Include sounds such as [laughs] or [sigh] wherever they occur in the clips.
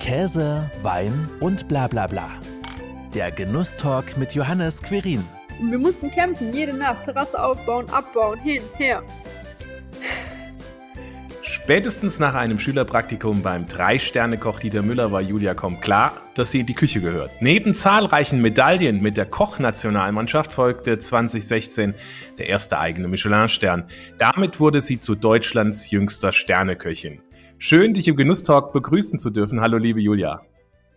Käse, Wein und bla bla bla. Der Genusstalk mit Johannes Querin. Und wir mussten kämpfen, jede Nacht, Terrasse aufbauen, abbauen, hin, her. Spätestens nach einem Schülerpraktikum beim Drei-Sterne-Koch Dieter Müller war Julia Komm klar, dass sie in die Küche gehört. Neben zahlreichen Medaillen mit der Kochnationalmannschaft folgte 2016 der erste eigene Michelin-Stern. Damit wurde sie zu Deutschlands jüngster Sterneköchin. Schön, dich im Genusstalk begrüßen zu dürfen. Hallo, liebe Julia.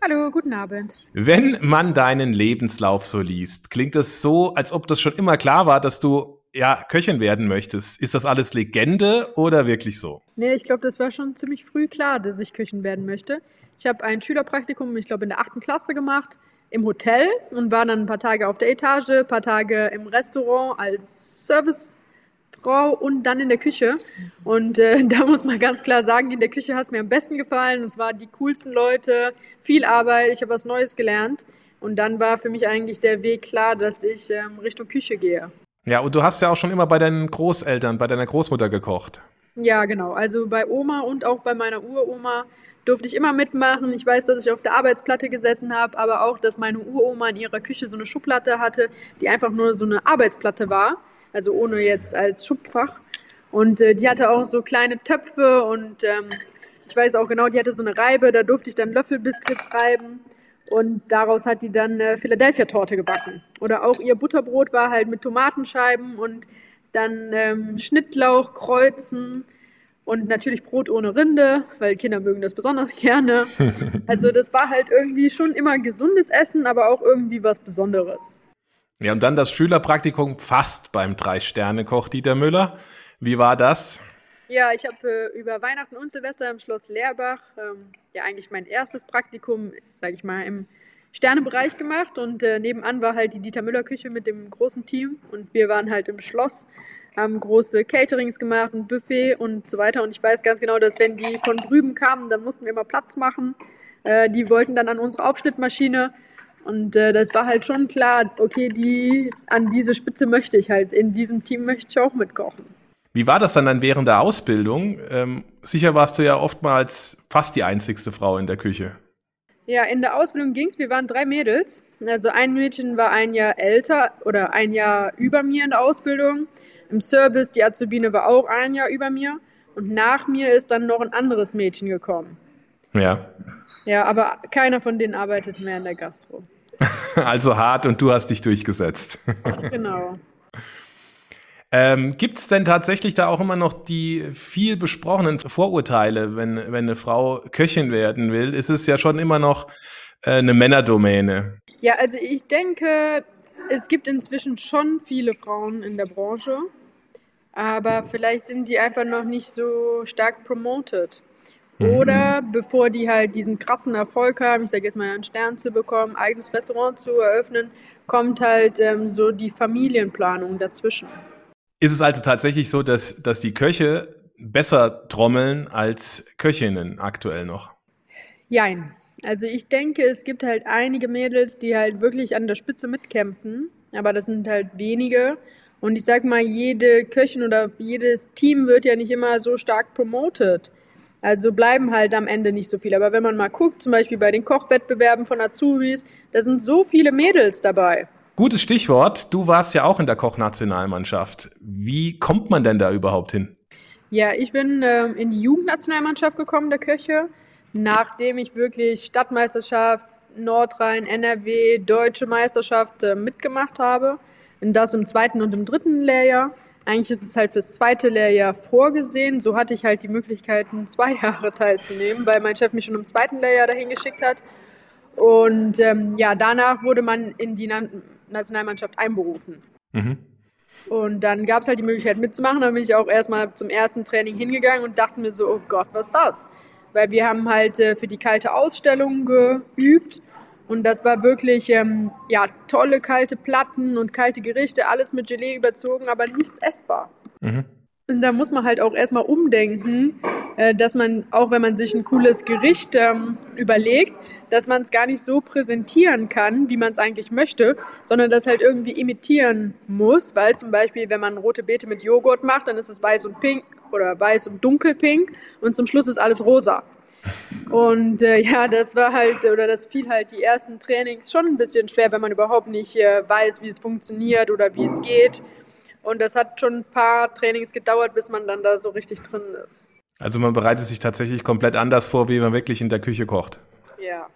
Hallo, guten Abend. Wenn man deinen Lebenslauf so liest, klingt es so, als ob das schon immer klar war, dass du ja, Köchin werden möchtest. Ist das alles Legende oder wirklich so? Nee, ich glaube, das war schon ziemlich früh klar, dass ich Köchin werden möchte. Ich habe ein Schülerpraktikum, ich glaube, in der achten Klasse gemacht, im Hotel und war dann ein paar Tage auf der Etage, ein paar Tage im Restaurant als Servicefrau und dann in der Küche. Und äh, [laughs] da muss man ganz klar sagen, in der Küche hat es mir am besten gefallen. Es waren die coolsten Leute, viel Arbeit, ich habe was Neues gelernt. Und dann war für mich eigentlich der Weg klar, dass ich ähm, Richtung Küche gehe. Ja, und du hast ja auch schon immer bei deinen Großeltern, bei deiner Großmutter gekocht. Ja, genau. Also bei Oma und auch bei meiner Uroma durfte ich immer mitmachen. Ich weiß, dass ich auf der Arbeitsplatte gesessen habe, aber auch, dass meine Uroma in ihrer Küche so eine Schublade hatte, die einfach nur so eine Arbeitsplatte war, also ohne jetzt als Schubfach. Und äh, die hatte auch so kleine Töpfe und ähm, ich weiß auch genau, die hatte so eine Reibe, da durfte ich dann Löffelbiskuits reiben. Und daraus hat die dann eine Philadelphia-Torte gebacken. Oder auch ihr Butterbrot war halt mit Tomatenscheiben und dann ähm, Schnittlauch, Kreuzen und natürlich Brot ohne Rinde, weil Kinder mögen das besonders [laughs] gerne. [laughs] Also das war halt irgendwie schon immer gesundes Essen, aber auch irgendwie was Besonderes. Ja, und dann das Schülerpraktikum fast beim Drei-Sterne-Koch Dieter Müller. Wie war das? Ja, ich habe äh, über Weihnachten und Silvester im Schloss Leerbach ähm, ja eigentlich mein erstes Praktikum, sage ich mal, im Sternebereich gemacht und äh, nebenan war halt die Dieter Müller Küche mit dem großen Team und wir waren halt im Schloss, haben große Caterings gemacht, ein Buffet und so weiter und ich weiß ganz genau, dass wenn die von drüben kamen, dann mussten wir immer Platz machen. Äh, die wollten dann an unsere Aufschnittmaschine und äh, das war halt schon klar, okay, die an diese Spitze möchte ich halt, in diesem Team möchte ich auch mitkochen. Wie war das dann, dann während der Ausbildung? Ähm, sicher warst du ja oftmals fast die einzigste Frau in der Küche. Ja, in der Ausbildung ging es. Wir waren drei Mädels. Also ein Mädchen war ein Jahr älter oder ein Jahr über mir in der Ausbildung. Im Service, die Azubine war auch ein Jahr über mir. Und nach mir ist dann noch ein anderes Mädchen gekommen. Ja. Ja, aber keiner von denen arbeitet mehr in der Gastro. [laughs] also hart und du hast dich durchgesetzt. [laughs] genau. Ähm, Gibt es denn tatsächlich da auch immer noch die viel besprochenen Vorurteile, wenn, wenn eine Frau Köchin werden will? Ist es ja schon immer noch äh, eine Männerdomäne. Ja, also ich denke, es gibt inzwischen schon viele Frauen in der Branche, aber vielleicht sind die einfach noch nicht so stark promoted. Oder mhm. bevor die halt diesen krassen Erfolg haben, ich sage jetzt mal einen Stern zu bekommen, eigenes Restaurant zu eröffnen, kommt halt ähm, so die Familienplanung dazwischen. Ist es also tatsächlich so, dass, dass die Köche besser trommeln als Köchinnen aktuell noch? Jein. Also ich denke, es gibt halt einige Mädels, die halt wirklich an der Spitze mitkämpfen, aber das sind halt wenige. Und ich sag mal, jede Köchin oder jedes Team wird ja nicht immer so stark promoted. Also bleiben halt am Ende nicht so viele. Aber wenn man mal guckt, zum Beispiel bei den Kochwettbewerben von Azubis, da sind so viele Mädels dabei. Gutes Stichwort. Du warst ja auch in der Kochnationalmannschaft. Wie kommt man denn da überhaupt hin? Ja, ich bin äh, in die Jugendnationalmannschaft gekommen, der Köche, nachdem ich wirklich Stadtmeisterschaft, Nordrhein, NRW, Deutsche Meisterschaft äh, mitgemacht habe. Und das im zweiten und im dritten Lehrjahr. Eigentlich ist es halt fürs zweite Lehrjahr vorgesehen. So hatte ich halt die Möglichkeiten, zwei Jahre [laughs] teilzunehmen, weil mein Chef mich schon im zweiten Lehrjahr dahin geschickt hat. Und ähm, ja, danach wurde man in die Nationalmannschaft einberufen. Mhm. Und dann gab es halt die Möglichkeit mitzumachen. Dann bin ich auch erstmal zum ersten Training hingegangen und dachte mir so, oh Gott, was ist das? Weil wir haben halt äh, für die kalte Ausstellung geübt. Und das war wirklich, ähm, ja, tolle kalte Platten und kalte Gerichte, alles mit Gelee überzogen, aber nichts essbar. Mhm. Und da muss man halt auch erstmal umdenken, äh, dass man, auch wenn man sich ein cooles Gericht ähm, überlegt, dass man es gar nicht so präsentieren kann, wie man es eigentlich möchte, sondern das halt irgendwie imitieren muss, weil zum Beispiel, wenn man rote Beete mit Joghurt macht, dann ist es weiß und pink oder weiß und dunkelpink und zum Schluss ist alles rosa. Und äh, ja, das war halt, oder das fiel halt die ersten Trainings schon ein bisschen schwer, wenn man überhaupt nicht äh, weiß, wie es funktioniert oder wie es geht. Und das hat schon ein paar Trainings gedauert, bis man dann da so richtig drin ist. Also man bereitet sich tatsächlich komplett anders vor, wie man wirklich in der Küche kocht. Ja.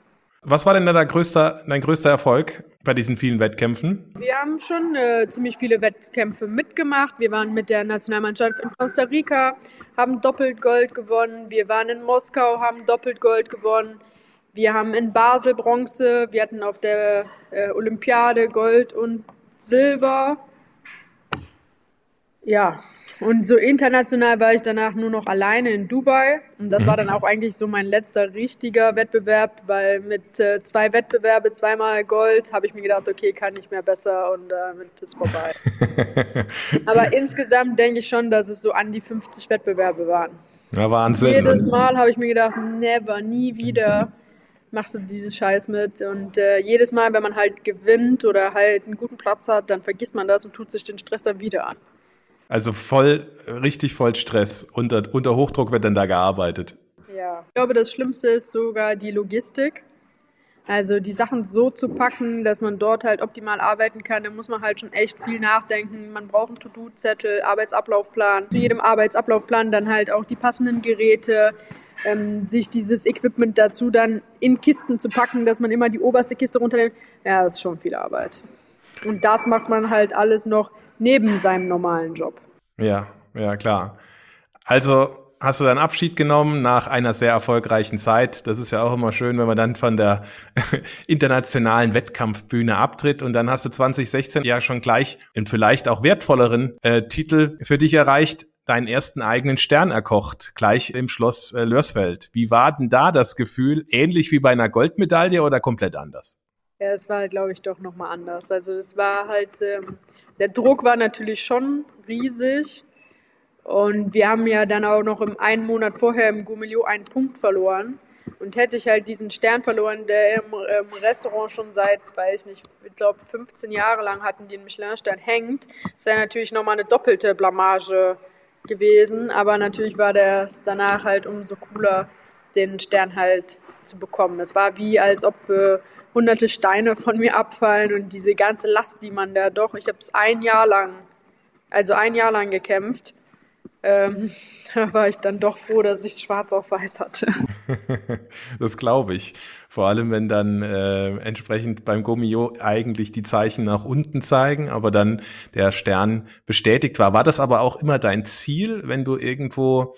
Was war denn dein größter, dein größter Erfolg bei diesen vielen Wettkämpfen? Wir haben schon äh, ziemlich viele Wettkämpfe mitgemacht. Wir waren mit der Nationalmannschaft in Costa Rica, haben doppelt Gold gewonnen. Wir waren in Moskau, haben doppelt Gold gewonnen. Wir haben in Basel Bronze. Wir hatten auf der äh, Olympiade Gold und Silber. Ja, und so international war ich danach nur noch alleine in Dubai. Und das mhm. war dann auch eigentlich so mein letzter richtiger Wettbewerb, weil mit äh, zwei Wettbewerbe, zweimal Gold, habe ich mir gedacht, okay, kann nicht mehr besser und damit äh, ist vorbei. [laughs] Aber insgesamt denke ich schon, dass es so an die 50 Wettbewerbe waren. Ja, Wahnsinn. Jedes Mal habe ich mir gedacht, never, nie wieder machst du dieses Scheiß mit. Und äh, jedes Mal, wenn man halt gewinnt oder halt einen guten Platz hat, dann vergisst man das und tut sich den Stress dann wieder an. Also voll, richtig voll Stress. Unter, unter Hochdruck wird dann da gearbeitet. Ja, ich glaube, das Schlimmste ist sogar die Logistik. Also die Sachen so zu packen, dass man dort halt optimal arbeiten kann, da muss man halt schon echt viel nachdenken. Man braucht einen To-Do-Zettel, Arbeitsablaufplan. Zu jedem Arbeitsablaufplan dann halt auch die passenden Geräte, ähm, sich dieses Equipment dazu dann in Kisten zu packen, dass man immer die oberste Kiste runternimmt. Ja, das ist schon viel Arbeit. Und das macht man halt alles noch neben seinem normalen Job. Ja, ja, klar. Also hast du deinen Abschied genommen nach einer sehr erfolgreichen Zeit. Das ist ja auch immer schön, wenn man dann von der [laughs] internationalen Wettkampfbühne abtritt. Und dann hast du 2016 ja schon gleich einen vielleicht auch wertvolleren äh, Titel für dich erreicht, deinen ersten eigenen Stern erkocht, gleich im Schloss äh, Lörsfeld. Wie war denn da das Gefühl? Ähnlich wie bei einer Goldmedaille oder komplett anders? Ja, es war, glaube ich, doch nochmal anders. Also es war halt ähm, der Druck war natürlich schon riesig. Und wir haben ja dann auch noch im einen Monat vorher im Gourmelio einen Punkt verloren. Und hätte ich halt diesen Stern verloren, der im, im Restaurant schon seit, weiß ich nicht, ich glaube 15 Jahre lang hatten, einen Michelin-Stern hängt, das wäre natürlich nochmal eine doppelte Blamage gewesen. Aber natürlich war das danach halt umso cooler, den Stern halt zu bekommen. Es war wie, als ob äh, hunderte Steine von mir abfallen und diese ganze Last, die man da doch, ich habe es ein Jahr lang, also ein Jahr lang gekämpft. Ähm, [laughs] da war ich dann doch froh, dass ich es schwarz auf weiß hatte. [laughs] das glaube ich. Vor allem, wenn dann äh, entsprechend beim Gomio eigentlich die Zeichen nach unten zeigen, aber dann der Stern bestätigt war. War das aber auch immer dein Ziel, wenn du irgendwo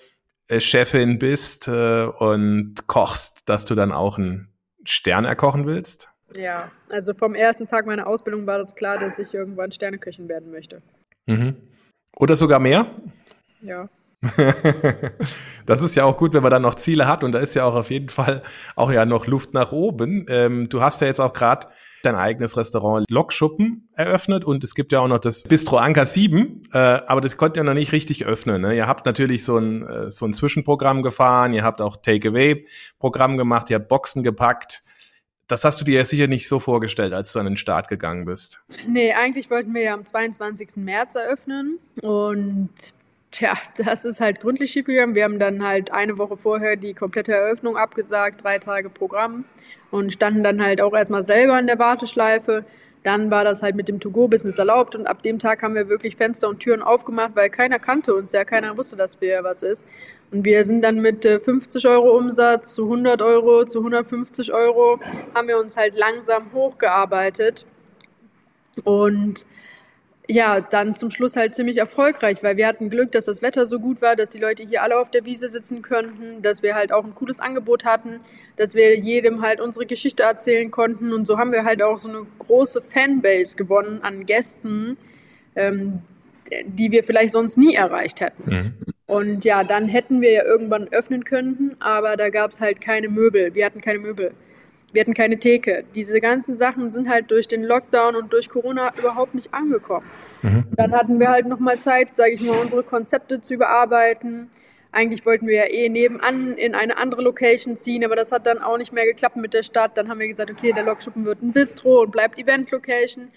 äh, Chefin bist äh, und kochst, dass du dann auch einen Stern erkochen willst? Ja, also vom ersten Tag meiner Ausbildung war das klar, dass ich irgendwann Sterneköchin werden möchte. Mhm. Oder sogar mehr? Ja. [laughs] das ist ja auch gut, wenn man dann noch Ziele hat und da ist ja auch auf jeden Fall auch ja noch Luft nach oben. Ähm, du hast ja jetzt auch gerade dein eigenes Restaurant Lokschuppen eröffnet und es gibt ja auch noch das Bistro Anker 7, äh, aber das konnte ja noch nicht richtig öffnen. Ne? Ihr habt natürlich so ein, äh, so ein Zwischenprogramm gefahren, ihr habt auch Takeaway-Programm gemacht, ihr habt Boxen gepackt. Das hast du dir ja sicher nicht so vorgestellt, als du an den Start gegangen bist. Nee, eigentlich wollten wir ja am 22. März eröffnen und Tja, das ist halt gründlich schiefgegangen. Wir haben dann halt eine Woche vorher die komplette Eröffnung abgesagt, drei Tage Programm und standen dann halt auch erstmal selber in der Warteschleife. Dann war das halt mit dem To-Go-Business erlaubt und ab dem Tag haben wir wirklich Fenster und Türen aufgemacht, weil keiner kannte uns, ja, keiner wusste, dass wir was ist. Und wir sind dann mit 50 äh, Euro Umsatz zu 100 Euro, zu 150 Euro, haben wir uns halt langsam hochgearbeitet. Und ja, dann zum Schluss halt ziemlich erfolgreich, weil wir hatten Glück, dass das Wetter so gut war, dass die Leute hier alle auf der Wiese sitzen könnten, dass wir halt auch ein cooles Angebot hatten, dass wir jedem halt unsere Geschichte erzählen konnten und so haben wir halt auch so eine große Fanbase gewonnen an Gästen, ähm, die wir vielleicht sonst nie erreicht hätten. Mhm. Und ja, dann hätten wir ja irgendwann öffnen können, aber da gab es halt keine Möbel. Wir hatten keine Möbel. Wir hatten keine Theke. Diese ganzen Sachen sind halt durch den Lockdown und durch Corona überhaupt nicht angekommen. Mhm. Dann hatten wir halt nochmal Zeit, sage ich mal, unsere Konzepte zu überarbeiten. Eigentlich wollten wir ja eh nebenan in eine andere Location ziehen, aber das hat dann auch nicht mehr geklappt mit der Stadt. Dann haben wir gesagt, okay, der Lokschuppen wird ein Bistro und bleibt Event-Location.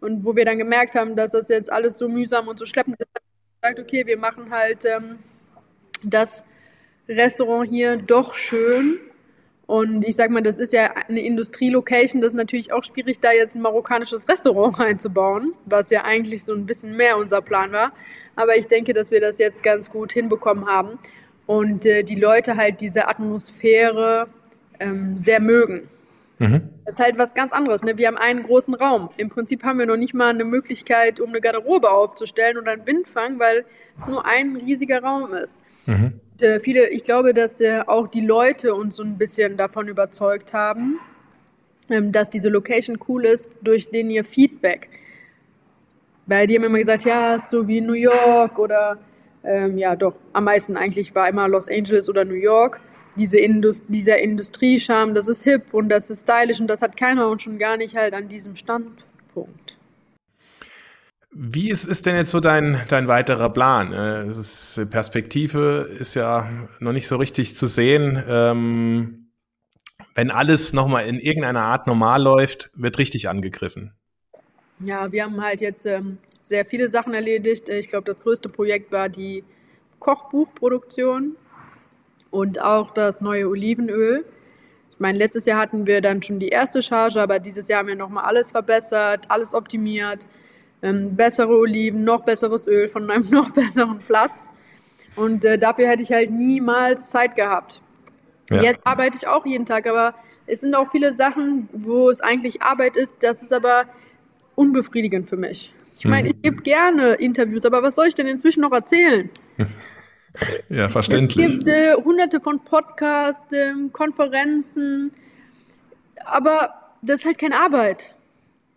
Und wo wir dann gemerkt haben, dass das jetzt alles so mühsam und so schleppend ist, haben wir gesagt, okay, wir machen halt ähm, das Restaurant hier doch schön. Und ich sag mal, das ist ja eine Industrielocation, das ist natürlich auch schwierig, da jetzt ein marokkanisches Restaurant [laughs] reinzubauen, was ja eigentlich so ein bisschen mehr unser Plan war. Aber ich denke, dass wir das jetzt ganz gut hinbekommen haben und äh, die Leute halt diese Atmosphäre ähm, sehr mögen. Mhm. Das ist halt was ganz anderes. Ne? Wir haben einen großen Raum. Im Prinzip haben wir noch nicht mal eine Möglichkeit, um eine Garderobe aufzustellen oder einen Windfang, weil es nur ein riesiger Raum ist. Mhm. Und, äh, viele, ich glaube, dass äh, auch die Leute uns so ein bisschen davon überzeugt haben, ähm, dass diese Location cool ist durch den ihr Feedback. Weil die haben immer gesagt, ja, so wie New York oder ähm, ja, doch, am meisten eigentlich war immer Los Angeles oder New York diese Indust dieser Industriescham, das ist hip und das ist stylisch und das hat keiner und schon gar nicht halt an diesem Standpunkt. Wie ist, ist denn jetzt so dein, dein weiterer Plan? Äh, ist, Perspektive ist ja noch nicht so richtig zu sehen. Ähm, wenn alles nochmal in irgendeiner Art normal läuft, wird richtig angegriffen. Ja, wir haben halt jetzt ähm, sehr viele Sachen erledigt. Ich glaube, das größte Projekt war die Kochbuchproduktion und auch das neue Olivenöl. Ich meine, letztes Jahr hatten wir dann schon die erste Charge, aber dieses Jahr haben wir nochmal alles verbessert, alles optimiert. Ähm, bessere Oliven, noch besseres Öl von einem [laughs] noch besseren Platz. Und äh, dafür hätte ich halt niemals Zeit gehabt. Ja. Jetzt arbeite ich auch jeden Tag, aber es sind auch viele Sachen, wo es eigentlich Arbeit ist, das ist aber unbefriedigend für mich. Ich meine, mhm. ich gebe gerne Interviews, aber was soll ich denn inzwischen noch erzählen? [laughs] Ja, verständlich. Es gibt äh, hunderte von Podcasts, äh, Konferenzen, aber das ist halt keine Arbeit.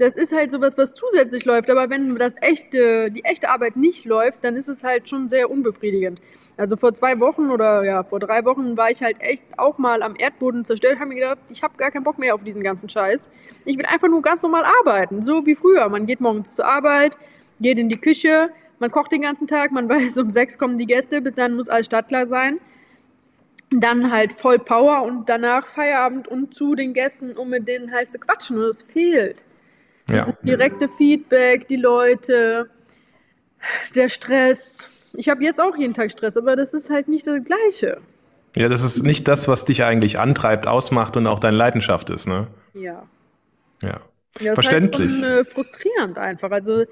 Das ist halt sowas, was zusätzlich läuft. Aber wenn das echte, die echte Arbeit nicht läuft, dann ist es halt schon sehr unbefriedigend. Also vor zwei Wochen oder ja, vor drei Wochen war ich halt echt auch mal am Erdboden zerstört, habe mir gedacht, ich habe gar keinen Bock mehr auf diesen ganzen Scheiß. Ich will einfach nur ganz normal arbeiten, so wie früher. Man geht morgens zur Arbeit, geht in die Küche, man kocht den ganzen Tag, man [laughs] weiß, um sechs kommen die Gäste, bis dann muss alles startklar sein. Dann halt voll Power und danach Feierabend und zu den Gästen, um mit denen halt zu quatschen. Und es fehlt. Ja. Das direkte Feedback, die Leute, der Stress. Ich habe jetzt auch jeden Tag Stress, aber das ist halt nicht das Gleiche. Ja, das ist nicht das, was dich eigentlich antreibt, ausmacht und auch deine Leidenschaft ist, ne? Ja. Ja. ja Verständlich. Ist halt schon, äh, frustrierend einfach. Also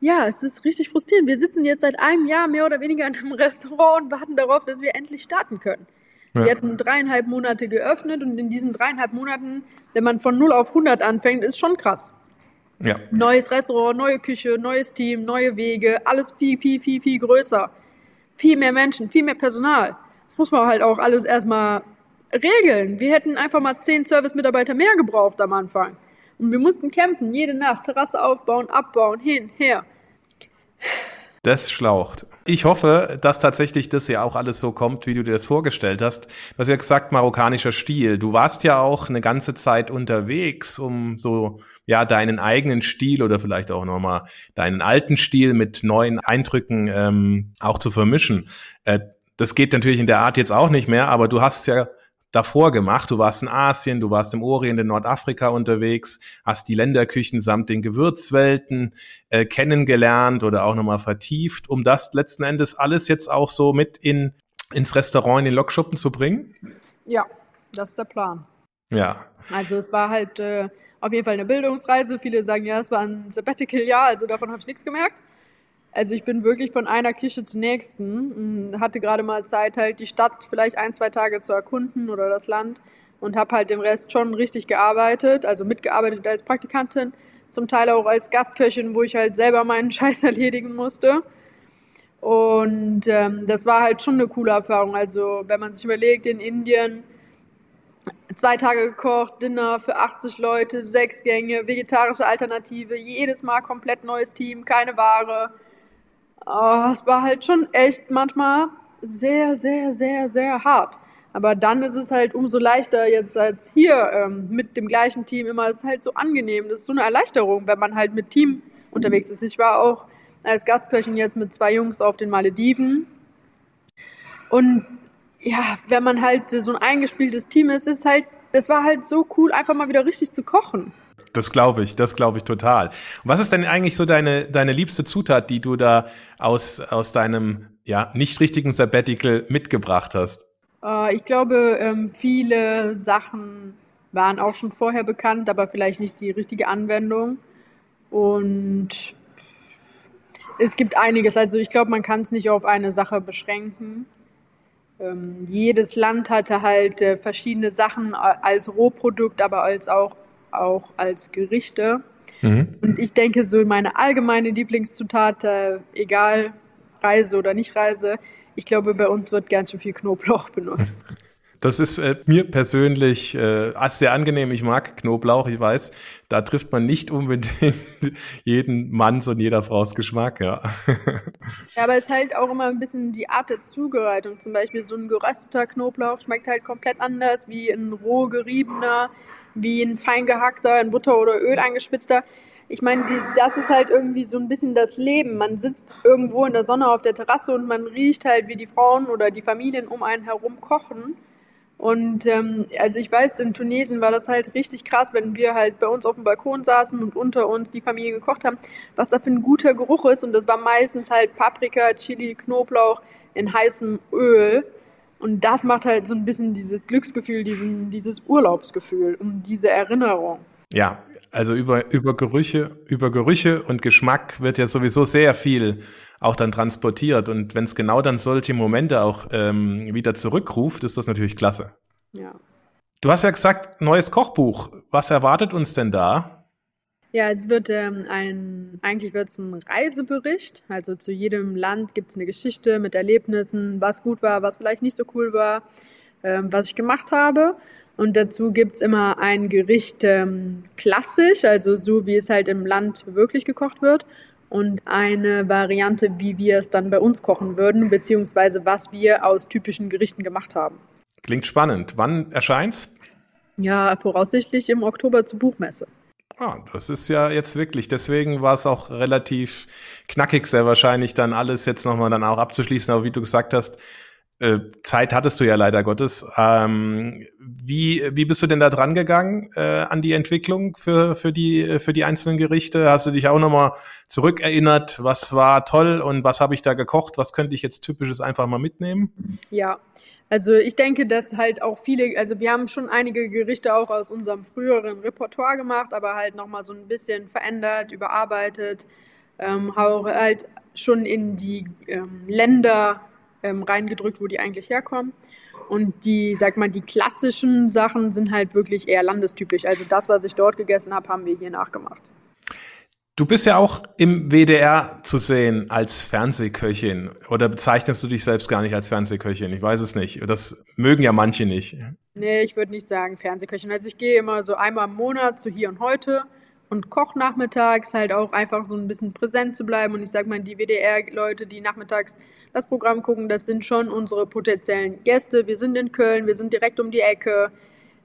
ja, es ist richtig frustrierend. Wir sitzen jetzt seit einem Jahr mehr oder weniger in einem [laughs] Restaurant und warten darauf, dass wir endlich starten können. Ja. Wir hatten dreieinhalb Monate geöffnet und in diesen dreieinhalb Monaten, wenn man von 0 auf 100 anfängt, ist schon krass. Ja. Neues Restaurant, neue Küche, neues Team, neue Wege, alles viel, viel, viel, viel größer. Viel mehr Menschen, viel mehr Personal. Das muss man halt auch alles erstmal regeln. Wir hätten einfach mal zehn Service-Mitarbeiter mehr gebraucht am Anfang. Und wir mussten kämpfen, jede Nacht, Terrasse aufbauen, abbauen, hin, her. Das schlaucht. Ich hoffe, dass tatsächlich das ja auch alles so kommt, wie du dir das vorgestellt hast. Du hast ja gesagt, marokkanischer Stil. Du warst ja auch eine ganze Zeit unterwegs, um so, ja, deinen eigenen Stil oder vielleicht auch nochmal deinen alten Stil mit neuen Eindrücken ähm, auch zu vermischen. Äh, das geht natürlich in der Art jetzt auch nicht mehr, aber du hast ja davor gemacht. Du warst in Asien, du warst im Orient, in Nordafrika unterwegs, hast die Länderküchen samt den Gewürzwelten äh, kennengelernt oder auch nochmal vertieft, um das letzten Endes alles jetzt auch so mit in, ins Restaurant, in den Lokschuppen zu bringen? Ja, das ist der Plan. Ja. Also es war halt äh, auf jeden Fall eine Bildungsreise. Viele sagen, ja, es war ein Sabbatical-Jahr, also davon habe ich nichts gemerkt. Also ich bin wirklich von einer Küche zur nächsten. Hatte gerade mal Zeit, halt die Stadt vielleicht ein, zwei Tage zu erkunden oder das Land und habe halt den Rest schon richtig gearbeitet, also mitgearbeitet als Praktikantin, zum Teil auch als Gastköchin, wo ich halt selber meinen [laughs] Scheiß erledigen musste. Und ähm, das war halt schon eine coole Erfahrung. Also wenn man sich überlegt, in Indien zwei Tage gekocht, Dinner für 80 Leute, sechs Gänge, vegetarische Alternative, jedes Mal komplett neues Team, keine Ware oh, es war halt schon echt manchmal sehr, sehr, sehr, sehr hart. Aber dann ist es halt umso leichter jetzt als hier ähm, mit dem gleichen Team immer. Es ist halt so angenehm. Das ist so eine Erleichterung, wenn man halt mit Team unterwegs ist. Ich war auch als Gastköchin jetzt mit zwei Jungs auf den Malediven. Und ja, wenn man halt so ein eingespieltes Team ist, ist halt, das war halt so cool, einfach mal wieder richtig zu kochen. Das glaube ich, das glaube ich total. Was ist denn eigentlich so deine, deine liebste Zutat, die du da aus, aus deinem ja, nicht richtigen Sabbatical mitgebracht hast? Äh, ich glaube, ähm, viele Sachen waren auch schon vorher bekannt, aber vielleicht nicht die richtige Anwendung. Und es gibt einiges. Also ich glaube, man kann es nicht auf eine Sache beschränken. Ähm, jedes Land hatte halt äh, verschiedene Sachen als Rohprodukt, aber als auch, auch als Gerichte. Mhm. Und ich denke, so meine allgemeine Lieblingszutat, äh, egal Reise oder nicht Reise, ich glaube, bei uns wird ganz schön viel Knoblauch benutzt. [laughs] Das ist äh, mir persönlich äh, sehr angenehm. Ich mag Knoblauch. Ich weiß, da trifft man nicht unbedingt [laughs] jeden Manns und jeder Frau's Geschmack, ja. [laughs] Ja, aber es ist halt auch immer ein bisschen die Art der Zubereitung. Zum Beispiel so ein gerösteter Knoblauch schmeckt halt komplett anders wie ein roh geriebener, wie ein fein gehackter, in Butter oder Öl eingespitzter. Ich meine, das ist halt irgendwie so ein bisschen das Leben. Man sitzt irgendwo in der Sonne auf der Terrasse und man riecht halt, wie die Frauen oder die Familien um einen herum kochen. Und ähm, also ich weiß, in Tunesien war das halt richtig krass, wenn wir halt bei uns auf dem Balkon saßen und unter uns die Familie gekocht haben, was da für ein guter Geruch ist. Und das war meistens halt Paprika, Chili, Knoblauch in heißem Öl. Und das macht halt so ein bisschen dieses Glücksgefühl, diesen, dieses Urlaubsgefühl, um diese Erinnerung. Ja, also über, über Gerüche, über Gerüche und Geschmack wird ja sowieso sehr viel auch dann transportiert. Und wenn es genau dann solche Momente auch ähm, wieder zurückruft, ist das natürlich klasse. Ja. Du hast ja gesagt, neues Kochbuch. Was erwartet uns denn da? Ja, es wird ähm, ein, eigentlich wird es ein Reisebericht. Also zu jedem Land gibt es eine Geschichte mit Erlebnissen, was gut war, was vielleicht nicht so cool war, ähm, was ich gemacht habe. Und dazu gibt es immer ein Gericht ähm, klassisch, also so wie es halt im Land wirklich gekocht wird und eine Variante, wie wir es dann bei uns kochen würden, beziehungsweise was wir aus typischen Gerichten gemacht haben. Klingt spannend. Wann erscheint's? Ja, voraussichtlich im Oktober zur Buchmesse. Ah, das ist ja jetzt wirklich, deswegen war es auch relativ knackig, sehr wahrscheinlich dann alles jetzt nochmal dann auch abzuschließen. Aber wie du gesagt hast, Zeit hattest du ja leider Gottes. Ähm, wie, wie bist du denn da dran gegangen äh, an die Entwicklung für, für, die, für die einzelnen Gerichte? Hast du dich auch nochmal zurückerinnert, was war toll und was habe ich da gekocht? Was könnte ich jetzt typisches einfach mal mitnehmen? Ja, also ich denke, dass halt auch viele, also wir haben schon einige Gerichte auch aus unserem früheren Repertoire gemacht, aber halt nochmal so ein bisschen verändert, überarbeitet, ähm, auch halt schon in die ähm, Länder ähm, reingedrückt, wo die eigentlich herkommen. Und die, sag mal, die klassischen Sachen sind halt wirklich eher landestypisch. Also das, was ich dort gegessen habe, haben wir hier nachgemacht. Du bist ja auch im WDR zu sehen als Fernsehköchin. Oder bezeichnest du dich selbst gar nicht als Fernsehköchin? Ich weiß es nicht. Das mögen ja manche nicht. Nee, ich würde nicht sagen Fernsehköchin. Also ich gehe immer so einmal im Monat zu hier und heute und koch nachmittags halt auch einfach so ein bisschen präsent zu bleiben. Und ich sag mal, die WDR-Leute, die nachmittags das Programm gucken, das sind schon unsere potenziellen Gäste. Wir sind in Köln, wir sind direkt um die Ecke.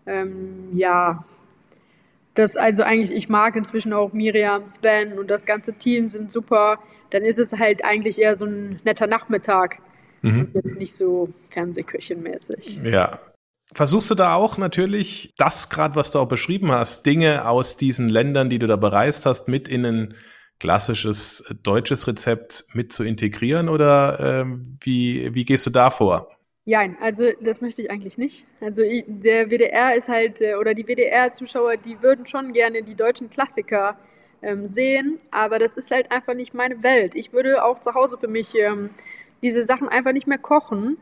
Ähm, ja, das also eigentlich, ich mag inzwischen auch Miriam, Sven und das ganze Team sind super. Dann ist es halt eigentlich eher so ein netter Nachmittag mhm. und jetzt nicht so Fernsehköchenmäßig. Ja, Versuchst du da auch natürlich das gerade, was du auch beschrieben hast, Dinge aus diesen Ländern, die du da bereist hast, mit in ein klassisches deutsches Rezept mit zu integrieren oder ähm, wie, wie gehst du da vor? Ja, also das möchte ich eigentlich nicht. Also der WDR ist halt, äh, oder die WDR-Zuschauer, die würden schon gerne die deutschen Klassiker ähm, sehen, aber das ist halt einfach nicht meine Welt. Ich würde auch zu Hause für mich ähm, diese Sachen einfach nicht mehr kochen.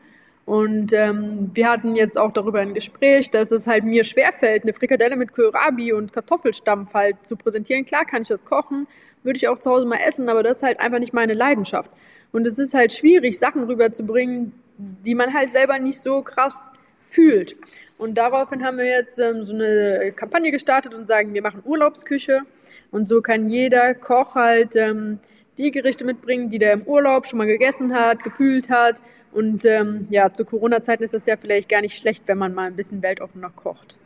Und ähm, wir hatten jetzt auch darüber ein Gespräch, dass es halt mir schwerfällt, eine Frikadelle mit Kohlrabi und Kartoffelstampf halt zu präsentieren. Klar kann ich das kochen, würde ich auch zu Hause mal essen, aber das ist halt einfach nicht meine Leidenschaft. Und es ist halt schwierig, Sachen rüberzubringen, die man halt selber nicht so krass fühlt. Und daraufhin haben wir jetzt ähm, so eine Kampagne gestartet und sagen, wir machen Urlaubsküche. Und so kann jeder Koch halt ähm, die Gerichte mitbringen, die der im Urlaub schon mal gegessen hat, gefühlt hat und ähm, ja, zu Corona-Zeiten ist es ja vielleicht gar nicht schlecht, wenn man mal ein bisschen weltoffen noch kocht.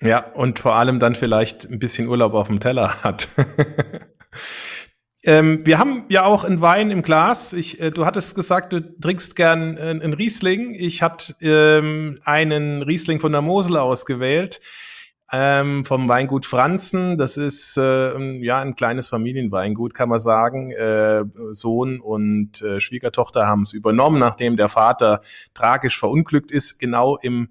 Ja, und vor allem dann vielleicht ein bisschen Urlaub auf dem Teller hat. [laughs] ähm, wir haben ja auch einen Wein im Glas. Ich, äh, du hattest gesagt, du trinkst gern äh, einen Riesling. Ich hatte ähm, einen Riesling von der Mosel ausgewählt. Ähm, vom Weingut Franzen. Das ist äh, ja ein kleines Familienweingut, kann man sagen. Äh, Sohn und äh, Schwiegertochter haben es übernommen, nachdem der Vater tragisch verunglückt ist, genau im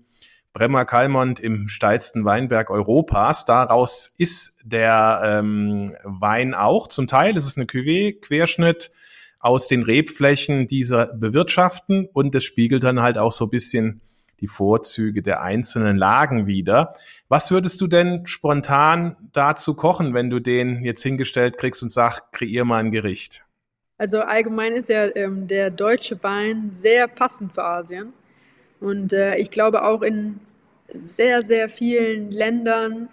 Bremmer Kalmont im steilsten Weinberg Europas. Daraus ist der ähm, Wein auch. Zum Teil ist es eine Cuvée, Querschnitt aus den Rebflächen dieser bewirtschaften und das spiegelt dann halt auch so ein bisschen die Vorzüge der einzelnen Lagen wieder. Was würdest du denn spontan dazu kochen, wenn du den jetzt hingestellt kriegst und sagst, kreier mal ein Gericht? Also allgemein ist ja ähm, der deutsche Wein sehr passend für Asien. Und äh, ich glaube auch in sehr, sehr vielen Ländern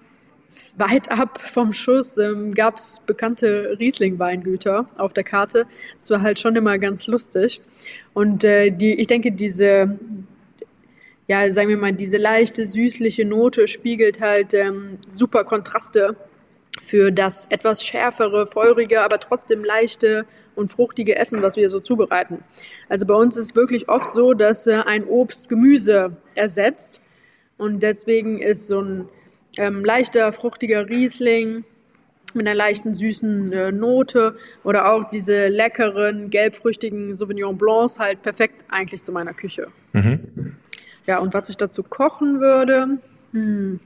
weit ab vom Schuss ähm, gab es bekannte Riesling-Weingüter auf der Karte. Das war halt schon immer ganz lustig. Und äh, die, ich denke, diese, ja, sagen wir mal, diese leichte, süßliche Note spiegelt halt ähm, super Kontraste für das etwas schärfere, feurige, aber trotzdem leichte und fruchtige Essen, was wir so zubereiten. Also bei uns ist wirklich oft so, dass äh, ein Obst Gemüse ersetzt und deswegen ist so ein ähm, leichter, fruchtiger Riesling mit einer leichten, süßen äh, Note oder auch diese leckeren, gelbfrüchtigen Sauvignon Blancs halt perfekt eigentlich zu meiner Küche. Mhm. Ja, und was ich dazu kochen würde, hm.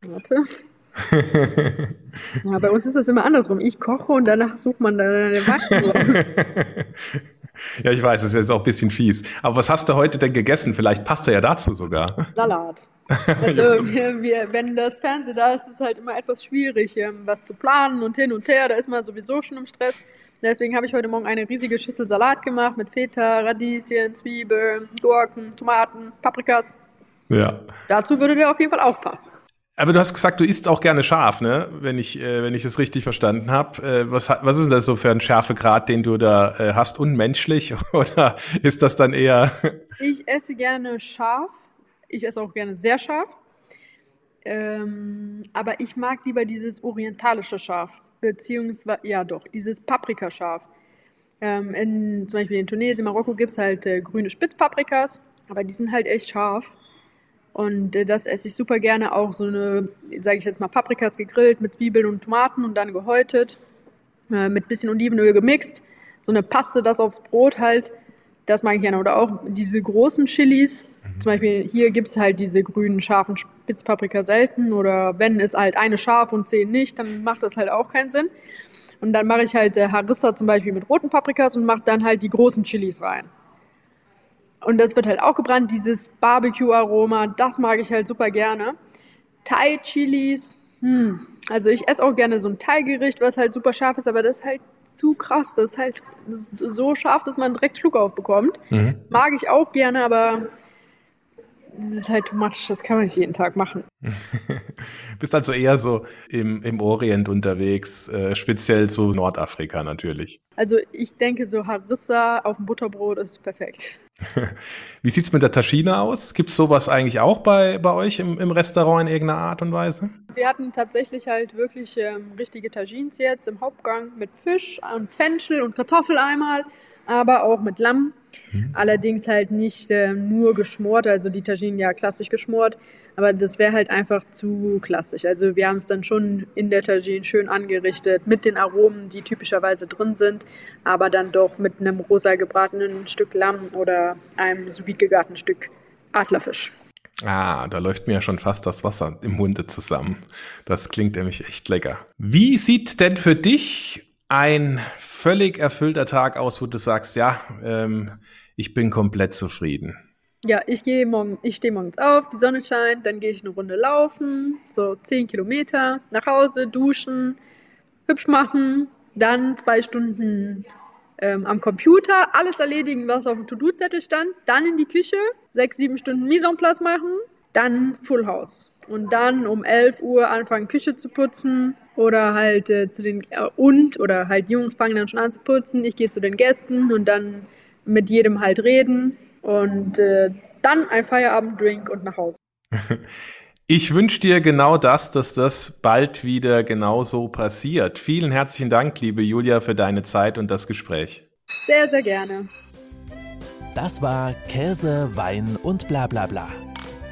Warte. [laughs] ja, bei uns ist das immer andersrum. Ich koche und danach sucht man dann eine Wachsen. [laughs] ja, ich weiß, es ist jetzt auch ein bisschen fies. Aber was hast du heute denn gegessen? Vielleicht passt er ja dazu sogar. Salat. [laughs] Also, wir, wenn das Fernsehen da ist, ist es halt immer etwas schwierig, ähm, was zu planen und hin und her. Da ist man sowieso schon im Stress. Deswegen habe ich heute Morgen eine riesige Schüssel Salat gemacht mit Feta, Radieschen, Zwiebeln, Gurken, Tomaten, Paprikas. Ja. Dazu würde der auf jeden Fall auch passen. Aber du hast gesagt, du isst auch gerne scharf, ne? Wenn ich, äh, wenn ich es richtig verstanden habe. Äh, was, was ist denn das so für ein Schärfegrad, den du da äh, hast? Unmenschlich? [laughs] Oder ist das dann eher. [laughs] Ich esse gerne scharf. Ich esse auch gerne sehr scharf. Ähm, aber ich mag lieber dieses orientalische Scharf. Beziehungsweise, ja doch, dieses Paprikascharf. Ähm, in, zum Beispiel in Tunesien, Marokko gibt es halt äh, grüne Spitzpaprikas. Aber die sind halt echt scharf. Und äh, das esse ich super gerne auch so eine, sage ich jetzt mal, Paprikas gegrillt mit Zwiebeln und Tomaten und dann gehäutet, äh, mit bisschen Olivenöl gemixt. So eine Paste, das aufs Brot halt. Das mag ich gerne. Oder auch diese großen Chilis. Mhm. Zum Beispiel hier gibt es halt diese grünen, scharfen Spitzpaprika selten. Oder wenn es halt eine scharf und zehn nicht, dann macht das halt auch keinen Sinn. Und dann mache ich halt äh, Harissa zum Beispiel mit roten Paprikas und mache dann halt die großen Chilis rein. Und das wird halt auch gebrannt, dieses Barbecue-Aroma, das mag ich halt super gerne. Thai-Chilis, hm. also ich esse auch gerne so ein Thai-Gericht, was halt super scharf ist, aber das ist halt zu krass. Das ist halt so scharf, dass man direkt Schluck aufbekommt. Mhm. Mag ich auch gerne, aber das ist halt too much, das kann man nicht jeden Tag machen. [laughs] Bist also eher so im, im Orient unterwegs, äh, speziell zu Nordafrika natürlich. Also ich denke, so Harissa auf dem Butterbrot ist perfekt. [laughs] Wie sieht es mit der Taschine aus? Gibt es sowas eigentlich auch bei, bei euch im, im Restaurant in irgendeiner Art und Weise? Wir hatten tatsächlich halt wirklich ähm, richtige Tagines jetzt im Hauptgang mit Fisch und Fenchel und Kartoffel einmal, aber auch mit Lamm. Mhm. Allerdings halt nicht äh, nur geschmort, also die Taginen ja klassisch geschmort, aber das wäre halt einfach zu klassisch. Also wir haben es dann schon in der Tagine schön angerichtet mit den Aromen, die typischerweise drin sind, aber dann doch mit einem rosa gebratenen Stück Lamm oder einem sous gegarten Stück Adlerfisch. Ah, da läuft mir ja schon fast das Wasser im Munde zusammen. Das klingt nämlich echt lecker. Wie sieht denn für dich ein völlig erfüllter Tag aus, wo du sagst, ja, ähm, ich bin komplett zufrieden? Ja, ich gehe morgen, ich stehe morgens auf, die Sonne scheint, dann gehe ich eine Runde laufen, so zehn Kilometer, nach Hause, duschen, hübsch machen, dann zwei Stunden ähm, am Computer, alles erledigen, was auf dem To-Do-Zettel stand, dann in die Küche, sechs, sieben Stunden Mise en place machen, dann Full House. Und dann um 11 Uhr anfangen, Küche zu putzen oder halt äh, zu den, äh, und, oder halt Jungs fangen dann schon an zu putzen, ich gehe zu den Gästen und dann mit jedem halt reden und äh, dann ein Feierabenddrink und nach Hause. [laughs] Ich wünsche dir genau das, dass das bald wieder genauso passiert. Vielen herzlichen Dank, liebe Julia, für deine Zeit und das Gespräch. Sehr, sehr gerne. Das war Käse, Wein und bla bla bla.